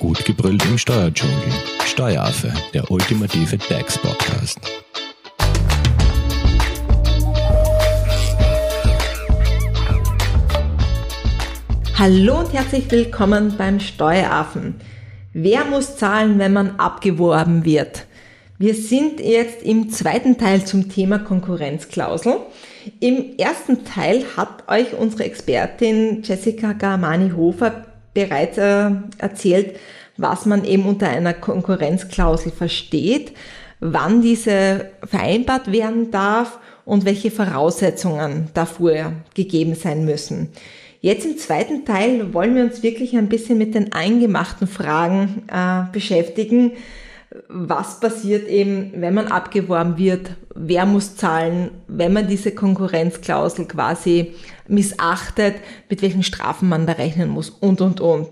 Gut gebrüllt im Steuerdschungel. Steueraffe, der ultimative DAX-Podcast. Hallo und herzlich willkommen beim Steueraffen. Wer muss zahlen, wenn man abgeworben wird? Wir sind jetzt im zweiten Teil zum Thema Konkurrenzklausel. Im ersten Teil hat euch unsere Expertin Jessica Garmani-Hofer bereits äh, erzählt, was man eben unter einer Konkurrenzklausel versteht, wann diese vereinbart werden darf und welche Voraussetzungen dafür gegeben sein müssen. Jetzt im zweiten Teil wollen wir uns wirklich ein bisschen mit den eingemachten Fragen äh, beschäftigen. Was passiert eben, wenn man abgeworben wird? Wer muss zahlen, wenn man diese Konkurrenzklausel quasi missachtet? Mit welchen Strafen man da rechnen muss und, und, und.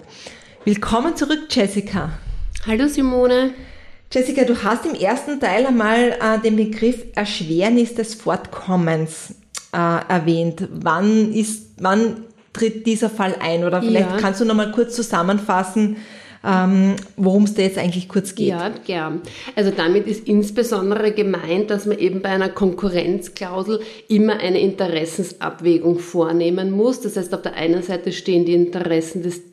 Willkommen zurück, Jessica. Hallo Simone. Jessica, du hast im ersten Teil einmal äh, den Begriff Erschwernis des Fortkommens äh, erwähnt. Wann ist, wann tritt dieser Fall ein? Oder vielleicht ja. kannst du noch mal kurz zusammenfassen, ähm, worum es da jetzt eigentlich kurz geht. Ja, gern. Also damit ist insbesondere gemeint, dass man eben bei einer Konkurrenzklausel immer eine Interessensabwägung vornehmen muss. Das heißt, auf der einen Seite stehen die Interessen des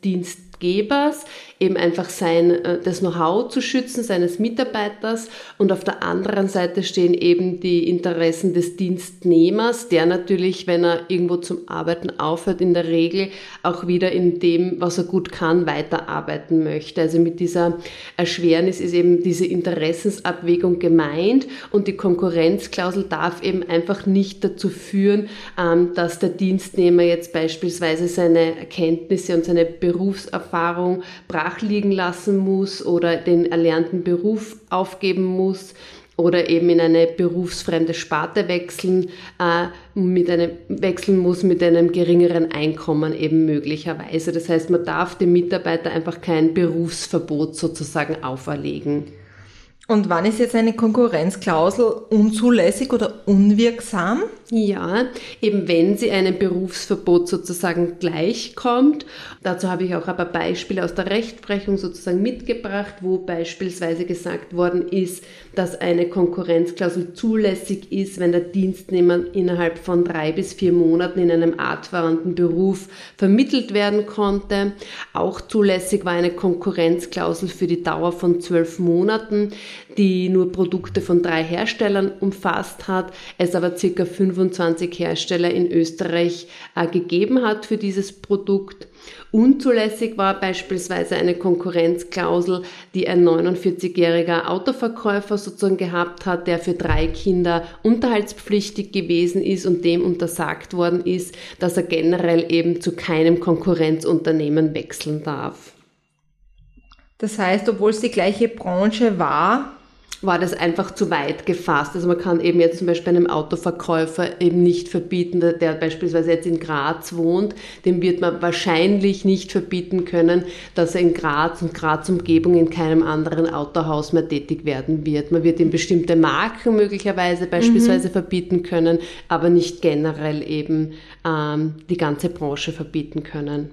Dienstgebers eben einfach sein, äh, das Know-how zu schützen, seines Mitarbeiters und auf der anderen Seite stehen eben die Interessen des Dienstnehmers, der natürlich, wenn er irgendwo zum Arbeiten aufhört, in der Regel auch wieder in dem, was er gut kann, weiterarbeiten möchte. Also mit dieser Erschwernis ist eben diese Interessensabwägung gemeint und die Konkurrenzklausel darf eben einfach nicht dazu führen, ähm, dass der Dienstnehmer jetzt beispielsweise seine Erkenntnisse und seine Berufserfahrung brach liegen lassen muss oder den erlernten Beruf aufgeben muss oder eben in eine berufsfremde Sparte wechseln, äh, mit einem, wechseln muss mit einem geringeren Einkommen eben möglicherweise. Das heißt, man darf dem Mitarbeiter einfach kein Berufsverbot sozusagen auferlegen. Und wann ist jetzt eine Konkurrenzklausel unzulässig oder unwirksam? Ja, eben wenn sie einem Berufsverbot sozusagen gleichkommt. Dazu habe ich auch ein paar Beispiele aus der Rechtsprechung sozusagen mitgebracht, wo beispielsweise gesagt worden ist, dass eine Konkurrenzklausel zulässig ist, wenn der Dienstnehmer innerhalb von drei bis vier Monaten in einem artverwandten Beruf vermittelt werden konnte. Auch zulässig war eine Konkurrenzklausel für die Dauer von zwölf Monaten, die nur Produkte von drei Herstellern umfasst hat, es aber circa 25 Hersteller in Österreich äh, gegeben hat für dieses Produkt. Unzulässig war beispielsweise eine Konkurrenzklausel, die ein 49-jähriger Autoverkäufer sozusagen gehabt hat, der für drei Kinder unterhaltspflichtig gewesen ist und dem untersagt worden ist, dass er generell eben zu keinem Konkurrenzunternehmen wechseln darf. Das heißt, obwohl es die gleiche Branche war, war das einfach zu weit gefasst. Also man kann eben jetzt zum Beispiel einem Autoverkäufer eben nicht verbieten, der beispielsweise jetzt in Graz wohnt, dem wird man wahrscheinlich nicht verbieten können, dass er in Graz und Graz Umgebung in keinem anderen Autohaus mehr tätig werden wird. Man wird ihm bestimmte Marken möglicherweise beispielsweise mhm. verbieten können, aber nicht generell eben ähm, die ganze Branche verbieten können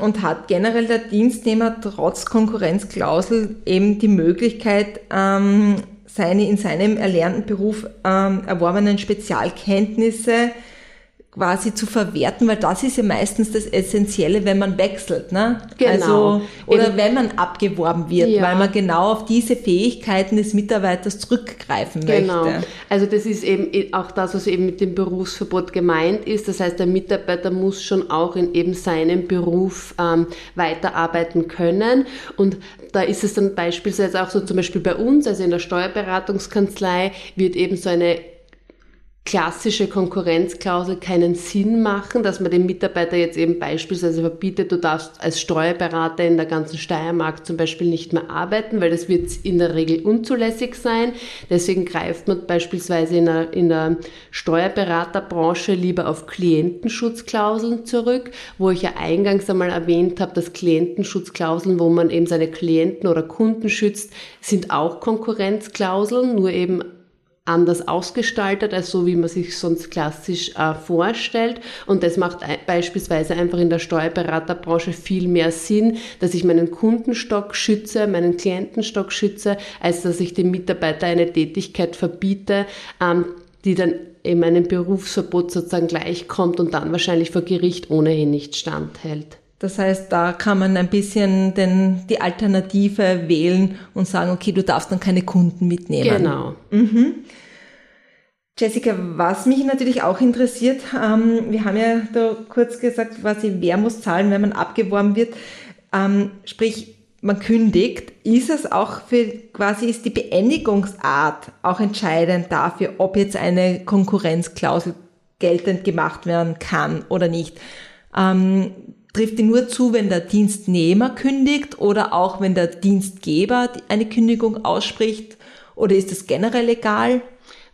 und hat generell der Dienstnehmer trotz Konkurrenzklausel eben die Möglichkeit, ähm, seine in seinem erlernten Beruf ähm, erworbenen Spezialkenntnisse quasi zu verwerten, weil das ist ja meistens das Essentielle, wenn man wechselt, ne? Genau. Also, oder eben. wenn man abgeworben wird, ja. weil man genau auf diese Fähigkeiten des Mitarbeiters zurückgreifen genau. möchte. Also das ist eben auch das, was eben mit dem Berufsverbot gemeint ist. Das heißt, der Mitarbeiter muss schon auch in eben seinem Beruf ähm, weiterarbeiten können und da ist es dann beispielsweise auch so, zum Beispiel bei uns, also in der Steuerberatungskanzlei, wird eben so eine klassische Konkurrenzklausel keinen Sinn machen, dass man dem Mitarbeiter jetzt eben beispielsweise verbietet, du darfst als Steuerberater in der ganzen Steiermark zum Beispiel nicht mehr arbeiten, weil das wird in der Regel unzulässig sein. Deswegen greift man beispielsweise in der, in der Steuerberaterbranche lieber auf Klientenschutzklauseln zurück, wo ich ja eingangs einmal erwähnt habe, dass Klientenschutzklauseln, wo man eben seine Klienten oder Kunden schützt, sind auch Konkurrenzklauseln, nur eben anders ausgestaltet, als so wie man sich sonst klassisch äh, vorstellt. Und das macht beispielsweise einfach in der Steuerberaterbranche viel mehr Sinn, dass ich meinen Kundenstock schütze, meinen Klientenstock schütze, als dass ich dem Mitarbeiter eine Tätigkeit verbiete, ähm, die dann in meinem Berufsverbot sozusagen gleichkommt und dann wahrscheinlich vor Gericht ohnehin nicht standhält. Das heißt, da kann man ein bisschen den, die Alternative wählen und sagen, okay, du darfst dann keine Kunden mitnehmen. Genau. Mhm. Jessica, was mich natürlich auch interessiert, ähm, wir haben ja da kurz gesagt, quasi, wer muss zahlen, wenn man abgeworben wird. Ähm, sprich, man kündigt, ist es auch für quasi ist die Beendigungsart auch entscheidend dafür, ob jetzt eine Konkurrenzklausel geltend gemacht werden kann oder nicht. Ähm, trifft die nur zu, wenn der Dienstnehmer kündigt oder auch wenn der Dienstgeber eine Kündigung ausspricht? Oder ist es generell egal?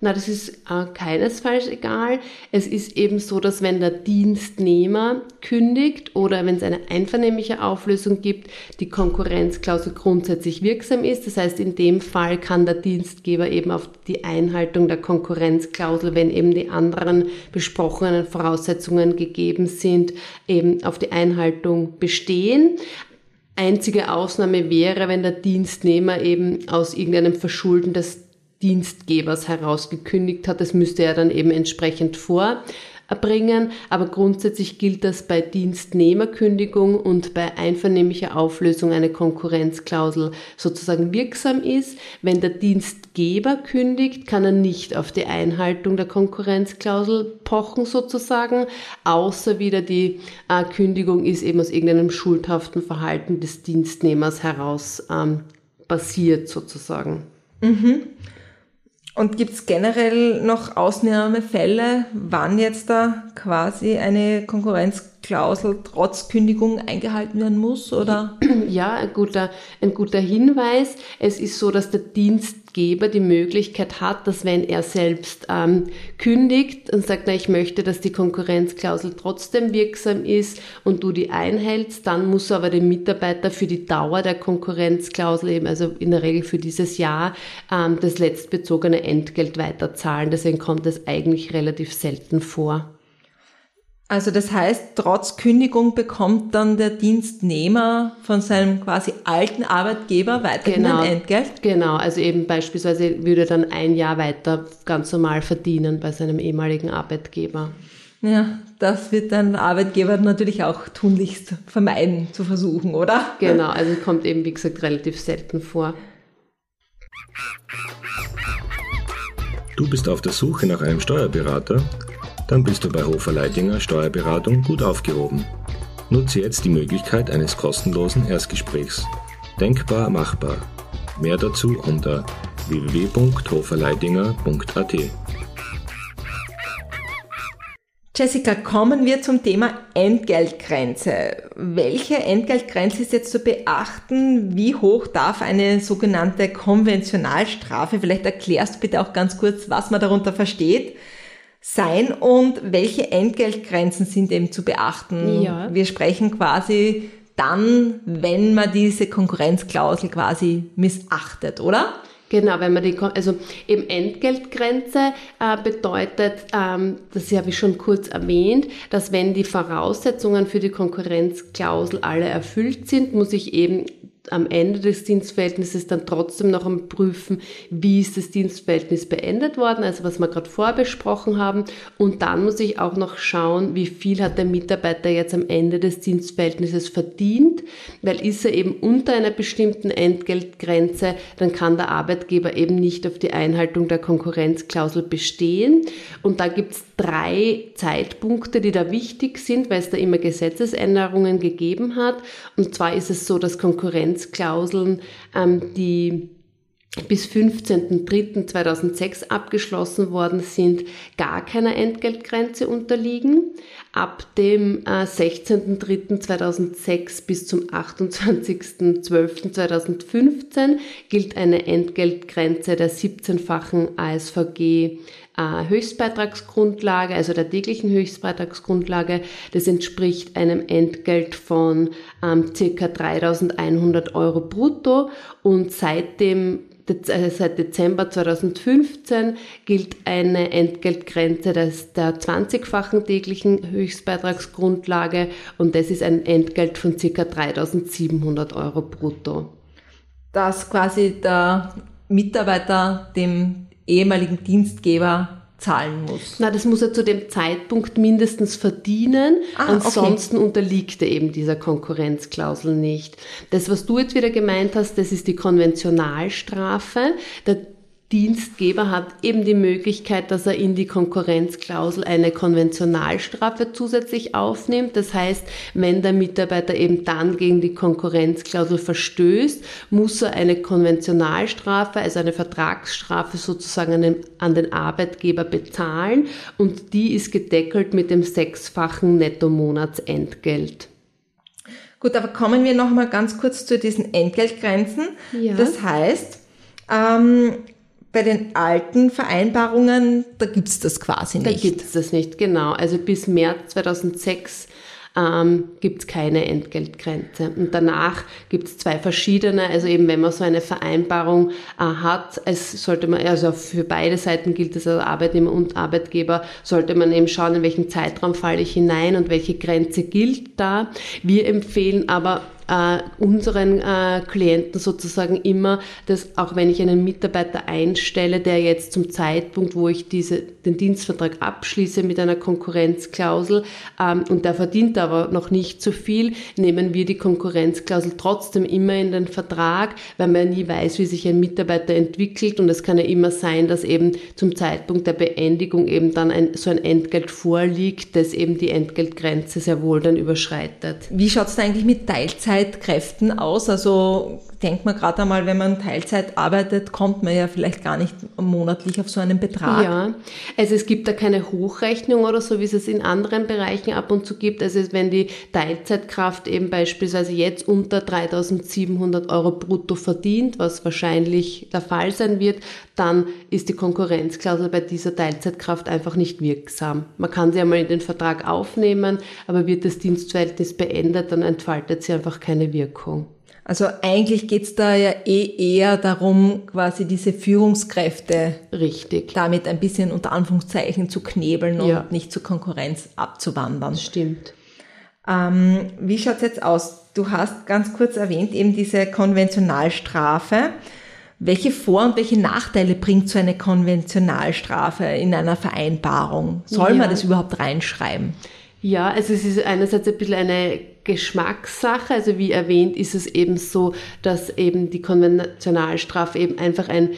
Na, das ist äh, keinesfalls egal. Es ist eben so, dass wenn der Dienstnehmer kündigt oder wenn es eine einvernehmliche Auflösung gibt, die Konkurrenzklausel grundsätzlich wirksam ist. Das heißt, in dem Fall kann der Dienstgeber eben auf die Einhaltung der Konkurrenzklausel, wenn eben die anderen besprochenen Voraussetzungen gegeben sind, eben auf die Einhaltung bestehen. Einzige Ausnahme wäre, wenn der Dienstnehmer eben aus irgendeinem Verschulden des Dienstgebers herausgekündigt hat. Das müsste er dann eben entsprechend vorbringen. Aber grundsätzlich gilt das bei Dienstnehmerkündigung und bei einvernehmlicher Auflösung eine Konkurrenzklausel sozusagen wirksam ist. Wenn der Dienstgeber kündigt, kann er nicht auf die Einhaltung der Konkurrenzklausel pochen sozusagen, außer wieder die äh, Kündigung ist eben aus irgendeinem schuldhaften Verhalten des Dienstnehmers heraus ähm, basiert sozusagen. Mhm. Und gibt es generell noch Ausnahmefälle, wann jetzt da quasi eine Konkurrenzklausel trotz Kündigung eingehalten werden muss, oder? Ja, ein guter, ein guter Hinweis. Es ist so, dass der Dienst Geber die Möglichkeit hat, dass wenn er selbst ähm, kündigt und sagt, na, ich möchte, dass die Konkurrenzklausel trotzdem wirksam ist und du die einhältst, dann muss aber dem Mitarbeiter für die Dauer der Konkurrenzklausel eben, also in der Regel für dieses Jahr, ähm, das letztbezogene Entgelt weiterzahlen. Deswegen kommt es eigentlich relativ selten vor. Also das heißt, trotz Kündigung bekommt dann der Dienstnehmer von seinem quasi alten Arbeitgeber weiterhin genau, ein Entgelt? Genau, also eben beispielsweise würde er dann ein Jahr weiter ganz normal verdienen bei seinem ehemaligen Arbeitgeber. Ja, das wird dann Arbeitgeber natürlich auch tunlichst vermeiden zu versuchen, oder? Genau, also kommt eben wie gesagt relativ selten vor. Du bist auf der Suche nach einem Steuerberater? Dann bist du bei Hofer Leidinger Steuerberatung gut aufgehoben. Nutze jetzt die Möglichkeit eines kostenlosen Erstgesprächs. Denkbar machbar. Mehr dazu unter www.hoferleidinger.at. Jessica, kommen wir zum Thema Entgeltgrenze. Welche Entgeltgrenze ist jetzt zu beachten? Wie hoch darf eine sogenannte Konventionalstrafe, vielleicht erklärst du bitte auch ganz kurz, was man darunter versteht, sein und welche Entgeltgrenzen sind eben zu beachten. Ja. Wir sprechen quasi dann, wenn man diese Konkurrenzklausel quasi missachtet, oder? Genau, wenn man die, also eben Entgeltgrenze äh, bedeutet, ähm, das habe ich schon kurz erwähnt, dass wenn die Voraussetzungen für die Konkurrenzklausel alle erfüllt sind, muss ich eben am Ende des Dienstverhältnisses dann trotzdem noch einmal prüfen, wie ist das Dienstverhältnis beendet worden, also was wir gerade vorbesprochen haben. Und dann muss ich auch noch schauen, wie viel hat der Mitarbeiter jetzt am Ende des Dienstverhältnisses verdient, weil ist er eben unter einer bestimmten Entgeltgrenze, dann kann der Arbeitgeber eben nicht auf die Einhaltung der Konkurrenzklausel bestehen. Und da gibt es drei Zeitpunkte, die da wichtig sind, weil es da immer Gesetzesänderungen gegeben hat. Und zwar ist es so, dass Konkurrenzklauseln, ähm, die bis 15.03.2006 abgeschlossen worden sind, gar keiner Entgeltgrenze unterliegen. Ab dem äh, 16.03.2006 bis zum 28.12.2015 gilt eine Entgeltgrenze der 17-fachen ASVG äh, Höchstbeitragsgrundlage, also der täglichen Höchstbeitragsgrundlage. Das entspricht einem Entgelt von ähm, circa 3.100 Euro brutto und seit dem äh, seit Dezember 2015 gilt eine Entgeltgrenze des, der 20-fachen täglichen Höchstbeitragsgrundlage und das ist ein Entgelt von ca. 3700 Euro brutto. Dass quasi der Mitarbeiter dem ehemaligen Dienstgeber zahlen muss. Na, das muss er zu dem Zeitpunkt mindestens verdienen. Ah, Ansonsten okay. unterliegt er eben dieser Konkurrenzklausel nicht. Das, was du jetzt wieder gemeint hast, das ist die Konventionalstrafe. Der Dienstgeber hat eben die Möglichkeit, dass er in die Konkurrenzklausel eine Konventionalstrafe zusätzlich aufnimmt. Das heißt, wenn der Mitarbeiter eben dann gegen die Konkurrenzklausel verstößt, muss er eine Konventionalstrafe, also eine Vertragsstrafe sozusagen an den Arbeitgeber bezahlen und die ist gedeckelt mit dem sechsfachen Nettomonatsentgelt. Gut, aber kommen wir noch mal ganz kurz zu diesen Entgeltgrenzen. Ja. Das heißt, ähm, bei den alten Vereinbarungen, da gibt es das quasi nicht. Da gibt es das nicht, genau. Also bis März 2006 ähm, gibt es keine Entgeltgrenze. Und danach gibt es zwei verschiedene, also eben wenn man so eine Vereinbarung äh, hat, es sollte man, also für beide Seiten gilt es, also Arbeitnehmer und Arbeitgeber, sollte man eben schauen, in welchen Zeitraum falle ich hinein und welche Grenze gilt da. Wir empfehlen aber äh, unseren äh, Klienten sozusagen immer, dass auch wenn ich einen Mitarbeiter einstelle, der jetzt zum Zeitpunkt, wo ich diese, den Dienstvertrag abschließe mit einer Konkurrenzklausel ähm, und der verdient aber noch nicht so viel, nehmen wir die Konkurrenzklausel trotzdem immer in den Vertrag, weil man nie weiß, wie sich ein Mitarbeiter entwickelt und es kann ja immer sein, dass eben zum Zeitpunkt der Beendigung eben dann ein, so ein Entgelt vorliegt, das eben die Entgeltgrenze sehr wohl dann überschreitet. Wie schaut es eigentlich mit Teilzeit Teilzeitkräften aus? Also denkt man gerade einmal, wenn man Teilzeit arbeitet, kommt man ja vielleicht gar nicht monatlich auf so einen Betrag. Ja, also es gibt da keine Hochrechnung oder so, wie es es in anderen Bereichen ab und zu gibt. Also wenn die Teilzeitkraft eben beispielsweise jetzt unter 3700 Euro brutto verdient, was wahrscheinlich der Fall sein wird, dann ist die Konkurrenzklausel bei dieser Teilzeitkraft einfach nicht wirksam. Man kann sie einmal in den Vertrag aufnehmen, aber wird das Dienstverhältnis beendet, dann entfaltet sie einfach keine Wirkung. Also eigentlich geht's da ja eh eher darum, quasi diese Führungskräfte Richtig. damit ein bisschen unter Anführungszeichen zu knebeln und ja. nicht zur Konkurrenz abzuwandern. Stimmt. Ähm, wie schaut's jetzt aus? Du hast ganz kurz erwähnt eben diese Konventionalstrafe. Welche Vor- und welche Nachteile bringt so eine Konventionalstrafe in einer Vereinbarung? Soll ja. man das überhaupt reinschreiben? Ja, also es ist einerseits ein bisschen eine Geschmackssache. Also wie erwähnt ist es eben so, dass eben die Konventionalstrafe eben einfach ein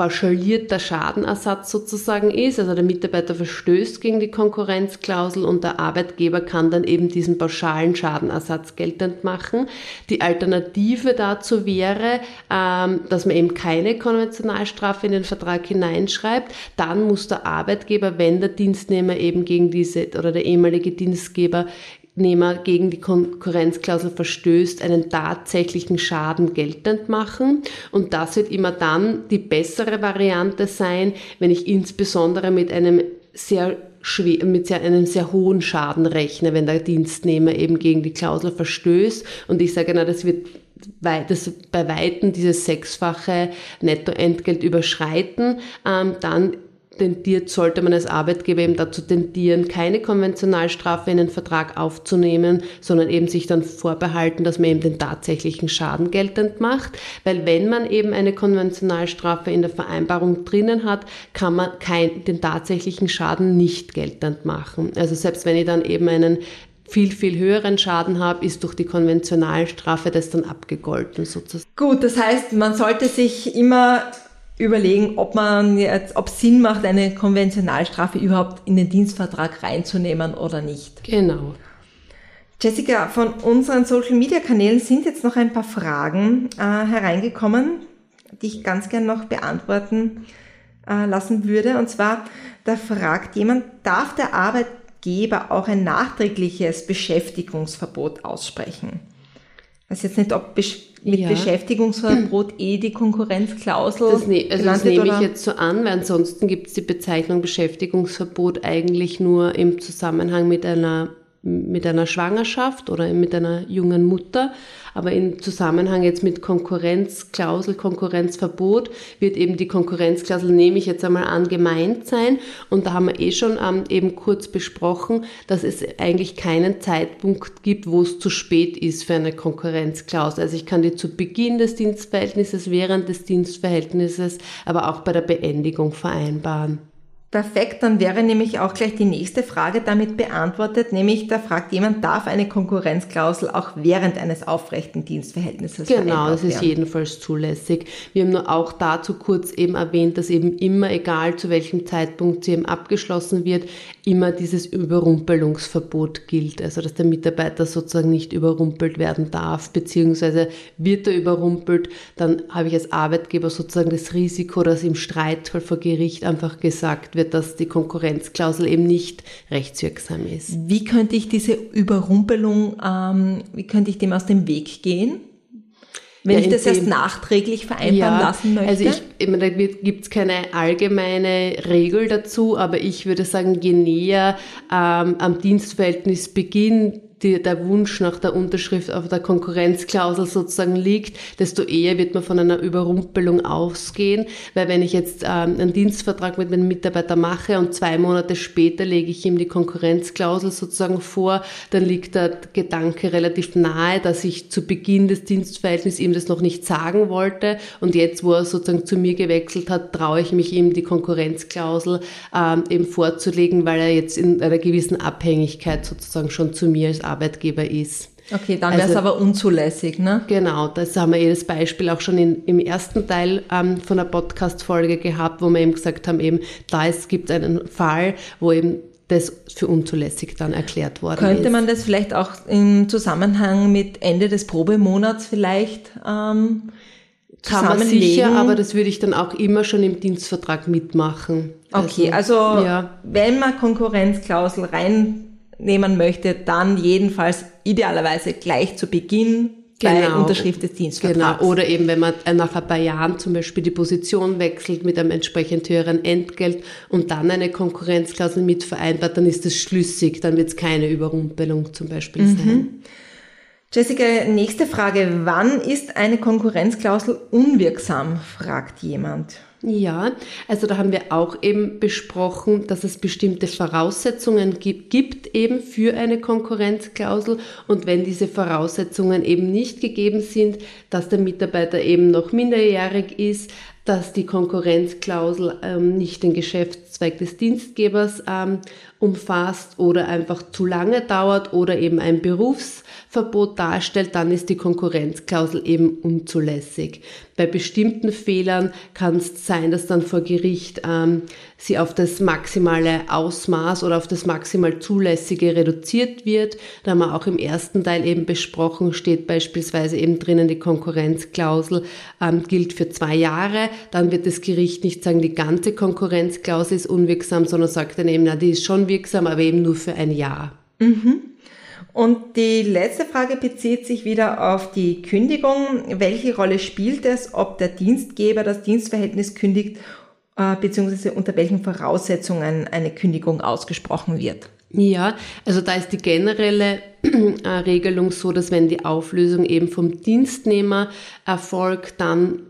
pauschalierter Schadenersatz sozusagen ist. Also der Mitarbeiter verstößt gegen die Konkurrenzklausel und der Arbeitgeber kann dann eben diesen pauschalen Schadenersatz geltend machen. Die Alternative dazu wäre, ähm, dass man eben keine Konventionalstrafe in den Vertrag hineinschreibt. Dann muss der Arbeitgeber, wenn der Dienstnehmer eben gegen diese oder der ehemalige Dienstgeber Arbeitnehmer gegen die Konkurrenzklausel verstößt, einen tatsächlichen Schaden geltend machen. Und das wird immer dann die bessere Variante sein, wenn ich insbesondere mit einem sehr mit sehr, einem sehr hohen Schaden rechne, wenn der Dienstnehmer eben gegen die Klausel verstößt. Und ich sage, na, das wird das bei Weitem dieses sechsfache Nettoentgelt überschreiten, ähm, dann tendiert, sollte man als Arbeitgeber eben dazu tendieren, keine Konventionalstrafe in den Vertrag aufzunehmen, sondern eben sich dann vorbehalten, dass man eben den tatsächlichen Schaden geltend macht. Weil wenn man eben eine Konventionalstrafe in der Vereinbarung drinnen hat, kann man kein, den tatsächlichen Schaden nicht geltend machen. Also selbst wenn ich dann eben einen viel, viel höheren Schaden habe, ist durch die Konventionalstrafe das dann abgegolten sozusagen. Gut, das heißt, man sollte sich immer überlegen, ob man jetzt, ob es Sinn macht, eine Konventionalstrafe überhaupt in den Dienstvertrag reinzunehmen oder nicht. Genau. Jessica, von unseren Social Media Kanälen sind jetzt noch ein paar Fragen äh, hereingekommen, die ich ganz gern noch beantworten äh, lassen würde. Und zwar, da fragt jemand, darf der Arbeitgeber auch ein nachträgliches Beschäftigungsverbot aussprechen? Ich weiß jetzt nicht, ob mit ja. Beschäftigungsverbot eh die Konkurrenzklausel. Das, ne also das nehme ich jetzt so an, weil ansonsten gibt es die Bezeichnung Beschäftigungsverbot eigentlich nur im Zusammenhang mit einer mit einer Schwangerschaft oder mit einer jungen Mutter. Aber im Zusammenhang jetzt mit Konkurrenzklausel, Konkurrenzverbot wird eben die Konkurrenzklausel, nehme ich jetzt einmal an, gemeint sein. Und da haben wir eh schon ähm, eben kurz besprochen, dass es eigentlich keinen Zeitpunkt gibt, wo es zu spät ist für eine Konkurrenzklausel. Also ich kann die zu Beginn des Dienstverhältnisses, während des Dienstverhältnisses, aber auch bei der Beendigung vereinbaren. Perfekt, dann wäre nämlich auch gleich die nächste Frage damit beantwortet, nämlich da fragt jemand, darf eine Konkurrenzklausel auch während eines aufrechten Dienstverhältnisses Genau, das ist werden? jedenfalls zulässig. Wir haben nur auch dazu kurz eben erwähnt, dass eben immer, egal zu welchem Zeitpunkt sie eben abgeschlossen wird, immer dieses Überrumpelungsverbot gilt. Also dass der Mitarbeiter sozusagen nicht überrumpelt werden darf, beziehungsweise wird er überrumpelt, dann habe ich als Arbeitgeber sozusagen das Risiko, dass im Streitfall vor Gericht einfach gesagt wird, wird, dass die Konkurrenzklausel eben nicht rechtswirksam ist. Wie könnte ich diese Überrumpelung, ähm, wie könnte ich dem aus dem Weg gehen? Wenn ja, ich das erst nachträglich vereinbaren ja, lassen möchte? Also ich, ich meine, da gibt es keine allgemeine Regel dazu, aber ich würde sagen, je näher ähm, am Dienstverhältnisbeginn die, der Wunsch nach der Unterschrift auf der Konkurrenzklausel sozusagen liegt, desto eher wird man von einer Überrumpelung ausgehen. Weil wenn ich jetzt ähm, einen Dienstvertrag mit meinem Mitarbeiter mache und zwei Monate später lege ich ihm die Konkurrenzklausel sozusagen vor, dann liegt der Gedanke relativ nahe, dass ich zu Beginn des Dienstverhältnisses ihm das noch nicht sagen wollte und jetzt, wo er sozusagen zu mir gewechselt hat, traue ich mich ihm die Konkurrenzklausel ähm, eben vorzulegen, weil er jetzt in einer gewissen Abhängigkeit sozusagen schon zu mir als Arbeitgeber ist. Okay, dann wäre es also, aber unzulässig, ne? Genau, das haben wir jedes Beispiel auch schon in, im ersten Teil ähm, von der Podcast-Folge gehabt, wo wir eben gesagt haben, eben da es gibt einen Fall, wo eben das für unzulässig dann erklärt worden Könnte ist. Könnte man das vielleicht auch im Zusammenhang mit Ende des Probemonats vielleicht ähm, kann man sicher, aber das würde ich dann auch immer schon im Dienstvertrag mitmachen. Okay, also, also ja. wenn man Konkurrenzklausel rein nehmen möchte, dann jedenfalls idealerweise gleich zu Beginn genau. bei Unterschrift des Dienstvertrags. Genau, oder eben wenn man nach ein paar Jahren zum Beispiel die Position wechselt mit einem entsprechend höheren Entgelt und dann eine Konkurrenzklausel mit vereinbart, dann ist das schlüssig, dann wird es keine Überrumpelung zum Beispiel mhm. sein. Jessica, nächste Frage. Wann ist eine Konkurrenzklausel unwirksam? fragt jemand. Ja, also da haben wir auch eben besprochen, dass es bestimmte Voraussetzungen gibt, eben für eine Konkurrenzklausel. Und wenn diese Voraussetzungen eben nicht gegeben sind, dass der Mitarbeiter eben noch minderjährig ist, dass die Konkurrenzklausel ähm, nicht den Geschäftszweig des Dienstgebers ähm, umfasst oder einfach zu lange dauert oder eben ein Berufsverbot darstellt, dann ist die Konkurrenzklausel eben unzulässig. Bei bestimmten Fehlern kann es sein, dass dann vor Gericht ähm, sie auf das maximale Ausmaß oder auf das maximal zulässige reduziert wird. Da haben wir auch im ersten Teil eben besprochen, steht beispielsweise eben drinnen, die Konkurrenzklausel ähm, gilt für zwei Jahre. Dann wird das Gericht nicht sagen, die ganze Konkurrenzklausel ist unwirksam, sondern sagt dann eben, na, die ist schon wirksam, aber eben nur für ein Jahr. Mhm. Und die letzte Frage bezieht sich wieder auf die Kündigung. Welche Rolle spielt es, ob der Dienstgeber das Dienstverhältnis kündigt, äh, beziehungsweise unter welchen Voraussetzungen eine Kündigung ausgesprochen wird? Ja, also da ist die generelle äh, Regelung so, dass wenn die Auflösung eben vom Dienstnehmer erfolgt, dann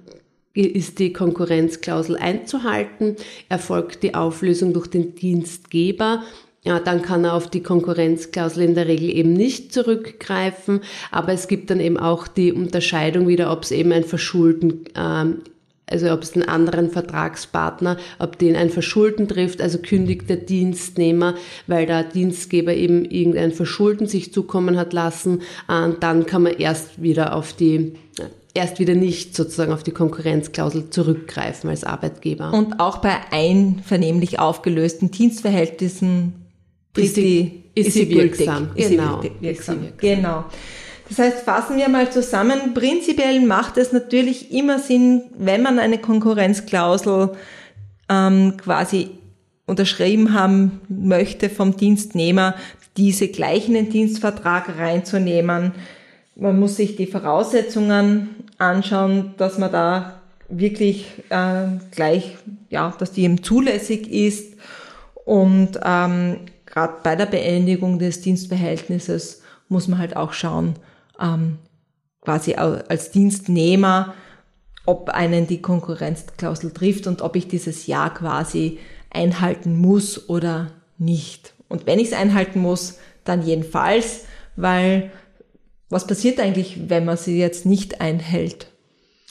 ist die Konkurrenzklausel einzuhalten, erfolgt die Auflösung durch den Dienstgeber ja, dann kann er auf die Konkurrenzklausel in der Regel eben nicht zurückgreifen. Aber es gibt dann eben auch die Unterscheidung wieder, ob es eben ein Verschulden, ähm, also ob es einen anderen Vertragspartner, ob den ein Verschulden trifft, also kündigt der Dienstnehmer, weil der Dienstgeber eben irgendein Verschulden sich zukommen hat lassen, äh, dann kann man erst wieder auf die erst wieder nicht sozusagen auf die Konkurrenzklausel zurückgreifen als Arbeitgeber. Und auch bei einvernehmlich aufgelösten Dienstverhältnissen ist, die, ist, ist sie wirksam. Genau. Sie wirksam. Ist sie wirksam. Genau. Das heißt, fassen wir mal zusammen. Prinzipiell macht es natürlich immer Sinn, wenn man eine Konkurrenzklausel ähm, quasi unterschrieben haben möchte vom Dienstnehmer, diese gleich in den Dienstvertrag reinzunehmen. Man muss sich die Voraussetzungen anschauen, dass man da wirklich äh, gleich, ja, dass die eben zulässig ist und ähm, gerade bei der Beendigung des Dienstverhältnisses muss man halt auch schauen, ähm, quasi als Dienstnehmer, ob einen die Konkurrenzklausel trifft und ob ich dieses Ja quasi einhalten muss oder nicht. Und wenn ich es einhalten muss, dann jedenfalls, weil was passiert eigentlich, wenn man sie jetzt nicht einhält?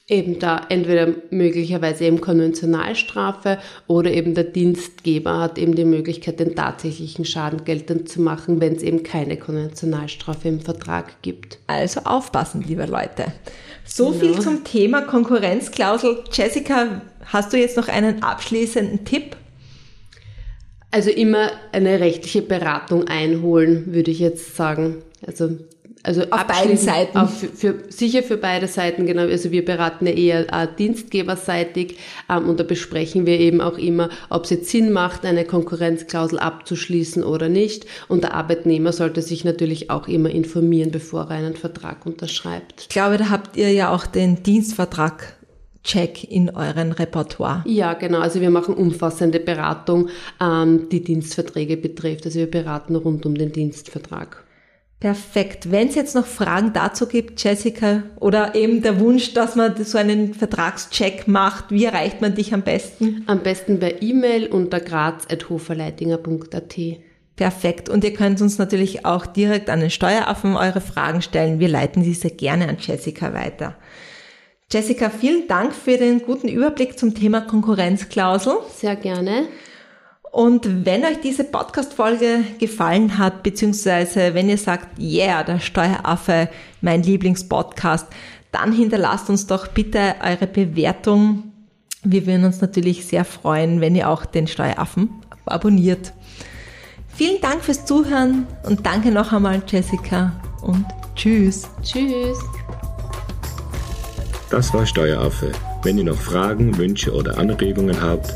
Eben da entweder möglicherweise eben Konventionalstrafe oder eben der Dienstgeber hat eben die Möglichkeit, den tatsächlichen Schaden geltend zu machen, wenn es eben keine Konventionalstrafe im Vertrag gibt. Also aufpassen, liebe Leute. So genau. viel zum Thema Konkurrenzklausel. Jessica, hast du jetzt noch einen abschließenden Tipp? Also immer eine rechtliche Beratung einholen, würde ich jetzt sagen. Also also auf beiden Seiten. Auf, für, für, sicher für beide Seiten, genau. Also wir beraten ja eher äh, dienstgeberseitig ähm, und da besprechen wir eben auch immer, ob es jetzt Sinn macht, eine Konkurrenzklausel abzuschließen oder nicht. Und der Arbeitnehmer sollte sich natürlich auch immer informieren, bevor er einen Vertrag unterschreibt. Ich glaube, da habt ihr ja auch den Dienstvertrag Check in euren Repertoire. Ja, genau. Also wir machen umfassende Beratung, ähm, die Dienstverträge betrifft. Also wir beraten rund um den Dienstvertrag. Perfekt. Wenn es jetzt noch Fragen dazu gibt, Jessica, oder eben der Wunsch, dass man so einen Vertragscheck macht, wie erreicht man dich am besten? Am besten per E-Mail unter graz.hoferleitinger.at. Perfekt. Und ihr könnt uns natürlich auch direkt an den Steueraffen eure Fragen stellen. Wir leiten diese gerne an Jessica weiter. Jessica, vielen Dank für den guten Überblick zum Thema Konkurrenzklausel. Sehr gerne. Und wenn euch diese Podcast-Folge gefallen hat, beziehungsweise wenn ihr sagt, yeah, der Steueraffe, mein Lieblingspodcast, dann hinterlasst uns doch bitte eure Bewertung. Wir würden uns natürlich sehr freuen, wenn ihr auch den Steueraffen abonniert. Vielen Dank fürs Zuhören und danke noch einmal, Jessica, und tschüss. Tschüss. Das war Steueraffe. Wenn ihr noch Fragen, Wünsche oder Anregungen habt,